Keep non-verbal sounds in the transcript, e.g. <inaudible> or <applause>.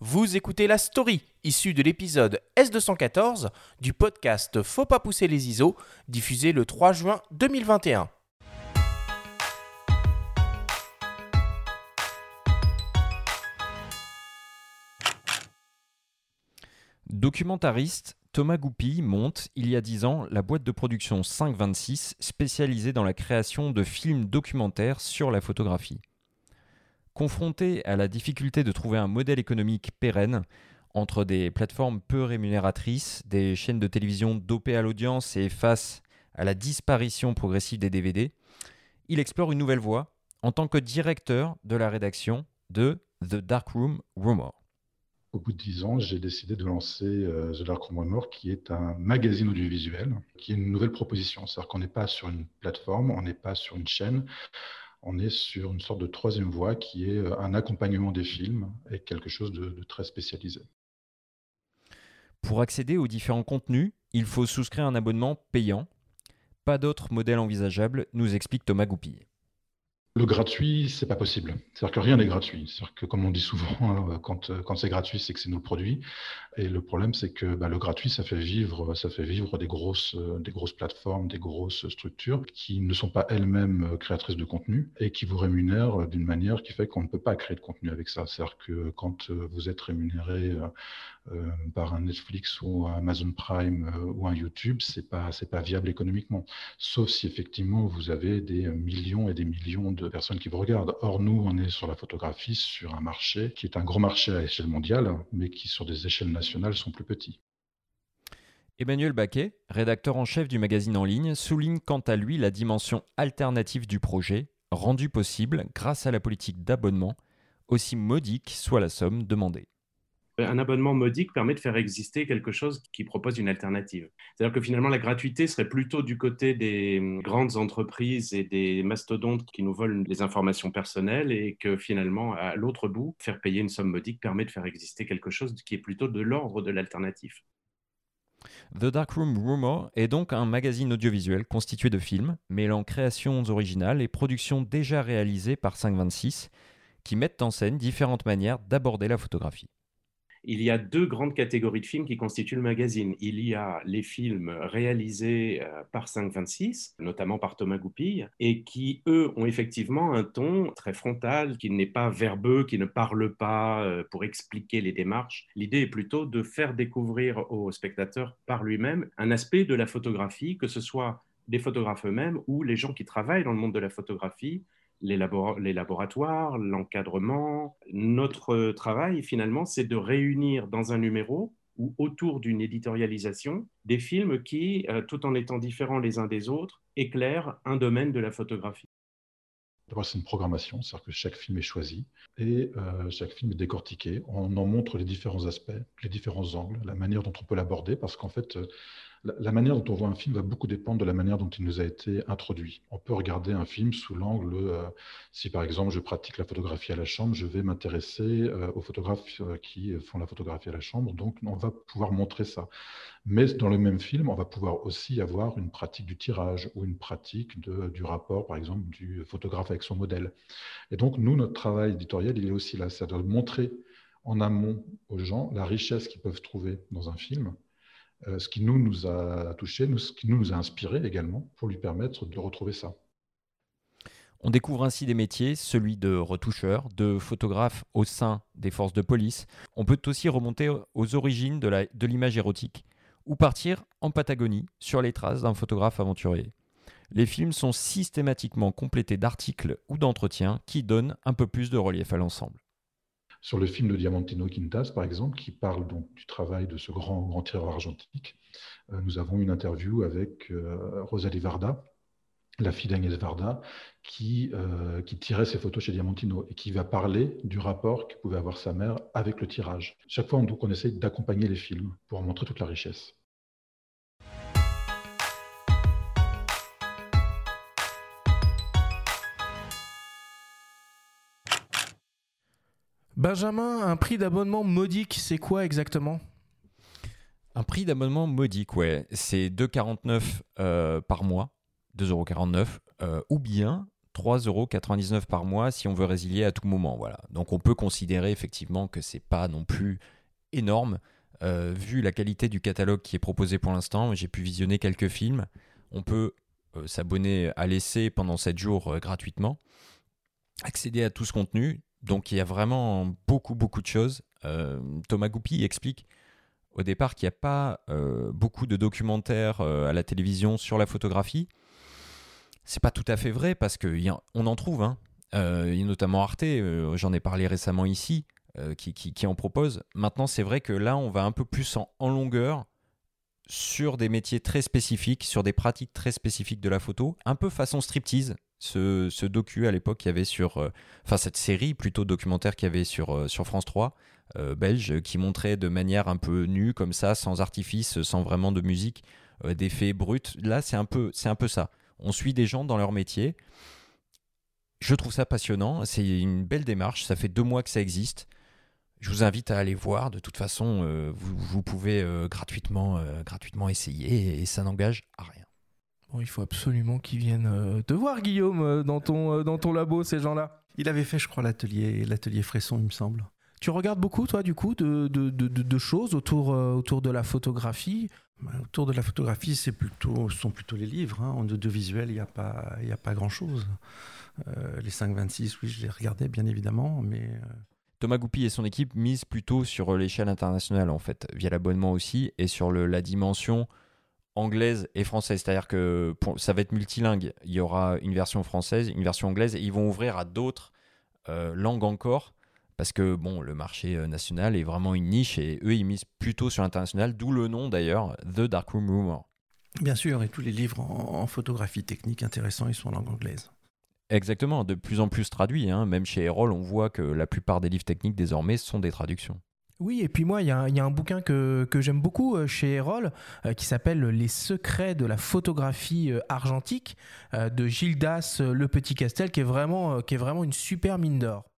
Vous écoutez la story issue de l'épisode S214 du podcast Faut pas pousser les ISO, diffusé le 3 juin 2021. Documentariste, Thomas Goupil monte, il y a 10 ans, la boîte de production 526 spécialisée dans la création de films documentaires sur la photographie. Confronté à la difficulté de trouver un modèle économique pérenne entre des plateformes peu rémunératrices, des chaînes de télévision dopées à l'audience et face à la disparition progressive des DVD, il explore une nouvelle voie en tant que directeur de la rédaction de The Darkroom Rumor. Au bout de dix ans, j'ai décidé de lancer euh, The Dark Room Rumor, qui est un magazine audiovisuel, qui est une nouvelle proposition. C'est-à-dire qu'on n'est pas sur une plateforme, on n'est pas sur une chaîne, on est sur une sorte de troisième voie qui est euh, un accompagnement des films et quelque chose de, très spécialisé. Pour accéder aux différents contenus, il faut souscrire un abonnement payant. Pas d'autre modèle envisageable, nous explique Thomas Goupil. Le gratuit, c'est pas possible. C'est-à-dire que rien n'est gratuit. C'est-à-dire que, comme on dit souvent, <laughs> euh, quand, euh, quand c'est gratuit, c'est que c'est nous le produit. Et le problème, c'est que bah, le gratuit, ça fait vivre, ça fait vivre des grosses, euh, des grosses plateformes, des grosses structures qui ne sont pas elles-mêmes créatrices de contenu et qui vous rémunèrent d'une manière qui fait qu'on ne peut pas créer de contenu avec ça. C'est-à-dire que quand vous êtes rémunéré par un Netflix ou un Amazon Prime ou un YouTube, c'est pas, c'est pas viable économiquement. Sauf si effectivement vous avez des millions et des millions de personnes qui vous regardent. Or, nous, on est sur la photographie, sur un marché qui est un gros marché à échelle mondiale, mais qui, sur des échelles nationales, sont plus petits. Emmanuel Baquet, rédacteur en chef du magazine en ligne, souligne quant à lui la dimension alternative du projet, rendue possible grâce à la politique d'abonnement, aussi modique soit la somme demandée un abonnement modique permet de faire exister quelque chose qui propose une alternative. C'est-à-dire que finalement, la gratuité serait plutôt du côté des hum, grandes entreprises et des mastodontes qui nous volent les informations personnelles et que finalement, à l'autre bout, faire payer une somme modique permet de faire exister quelque chose qui est plutôt de l'ordre de l'alternatif. The Darkroom Rumor est donc un magazine audiovisuel constitué de films, mêlant créations originales et productions déjà réalisées par 526, qui mettent en scène différentes manières d'aborder la photographie il y a deux grandes catégories de films qui constituent le magazine. Il y a les films réalisés euh, par 526, notamment par Thomas Goupil, et qui, eux, ont effectivement un ton très frontal, qui n'est pas verbeux, qui ne parle pas euh, pour expliquer les démarches. L'idée est plutôt de faire découvrir au spectateur par lui-même un aspect de la photographie, que ce soit des photographes eux-mêmes ou les gens qui travaillent dans le monde de la photographie, les, laboratoires, l'encadrement. Notre travail, finalement, c'est de réunir dans un numéro ou autour d'une éditorialisation des films qui, euh, tout en étant différents les uns des autres, éclairent un domaine de la photographie. D'abord, c'est une programmation, c'est-à-dire que chaque film est choisi et euh, chaque film est décortiqué. On en montre les différents aspects, les différents angles, la manière dont on peut l'aborder, parce qu'en fait, euh, la, manière dont on voit un film va beaucoup dépendre de la manière dont il nous a été introduit. On peut regarder un film sous l'angle, euh, si par exemple je pratique la photographie à la chambre, je vais m'intéresser euh, aux photographes euh, qui font la photographie à la chambre, donc on va pouvoir montrer ça. Mais dans le même film, on va pouvoir aussi avoir une pratique du tirage ou une pratique du rapport, par exemple, du photographe avec son modèle. Et donc, nous, notre travail éditorial, il est aussi là, c'est-à-dire de montrer en amont aux gens la richesse qu'ils peuvent trouver dans un film ce qui nous, a touché, ce qui nous, nous a inspiré également pour lui permettre de retrouver ça. On découvre ainsi des métiers, celui de retoucheur, de photographe au sein des forces de police. On peut aussi remonter aux origines de l'image érotique ou partir en Patagonie sur les traces d'un photographe aventurier. Les films sont systématiquement complétés d'articles ou d'entretiens qui donnent un peu plus de relief à l'ensemble sur le film de Diamantino Quintas, par exemple, qui parle donc du travail de ce grand, grand tireur argentique. Euh, nous avons une interview avec euh, Rosalie Varda, la fille d'Agnès Varda, qui, euh, qui tirait ses photos chez Diamantino et qui va parler du rapport que pouvait avoir sa mère avec le tirage. Chaque fois, on, on essaye d'accompagner les films pour en montrer toute la richesse. Benjamin, un prix d'abonnement modique, c'est quoi exactement? Un prix d'abonnement modique, ouais, c'est 2,49 euh, par mois, 2,49 euros, euh, ou bien 3,99€ par mois si on veut résilier à tout moment. Voilà. Donc on peut considérer effectivement que c'est pas non plus énorme. Euh, vu la qualité du catalogue qui est proposé pour l'instant, j'ai pu visionner quelques films. On peut euh, s'abonner à l'essai pendant 7 jours euh, gratuitement, accéder à tout ce contenu. Donc il y a vraiment beaucoup, beaucoup de choses. Thomas Goupy explique au départ qu'il n'y a pas beaucoup de documentaires à la télévision sur la photographie. C'est pas tout à fait vrai parce qu'on en trouve. Hein. y notamment Arte, j'en ai parlé récemment ici. Euh, qui, en propose. Maintenant, c'est vrai que là, on va un peu plus en, longueur sur des métiers très spécifiques, sur des pratiques très spécifiques de la photo, un peu façon striptease. Ce, ce docu à l'époque qu'il y avait sur, euh, enfin cette série plutôt documentaire qu'il y avait sur, euh, sur France 3, belge, qui montrait de manière un peu nue comme ça, sans artifice, sans vraiment de musique, d'effets bruts. Là, c'est un peu, un peu ça. On suit des gens dans leur métier. Je trouve ça passionnant. C'est une belle démarche. Ça fait deux mois que ça existe je vous invite à aller voir. De toute façon, euh, vous, pouvez euh, gratuitement, euh, gratuitement essayer et, ça n'engage à rien. Bon, il faut absolument qu'ils viennent te voir, Guillaume, dans ton, dans ton labo, ces gens-là. Il avait fait, je crois, l'atelier, l'atelier Fresson, il me semble. Tu regardes beaucoup, toi, du coup, de, de, de, choses autour, autour de la photographie? Bah, Autour de la photographie, c'est plutôt, ce sont plutôt les livres. Hein. En audiovisuel, il n'y a pas, a pas grand-chose. les 5.26, oui, je les regardais, bien évidemment, mais... Thomas Goupy et son équipe misent plutôt sur l'échelle internationale, en fait, via l'abonnement aussi, et sur la dimension anglaise et française. C'est-à-dire que ça va être multilingue. Il y aura une version française, une version anglaise, et ils vont ouvrir à d'autres euh, langues encore, parce que bon, le marché euh, national est vraiment une niche, et eux, ils misent plutôt sur l'international, d'où le nom d'ailleurs, The Darkroom Rumor. Bien sûr, et tous les livres en photographie technique intéressants, ils sont en langue anglaise. Exactement, de plus en plus traduit. Hein. Même chez Erol, on voit que la plupart des livres techniques désormais sont des traductions. Oui, et puis moi, il y, a un bouquin que, j'aime beaucoup euh, chez Erol euh, qui s'appelle Les secrets de la photographie euh, argentique de Gildas Le Petit Castel, qui est vraiment, qui est vraiment une super mine d'or.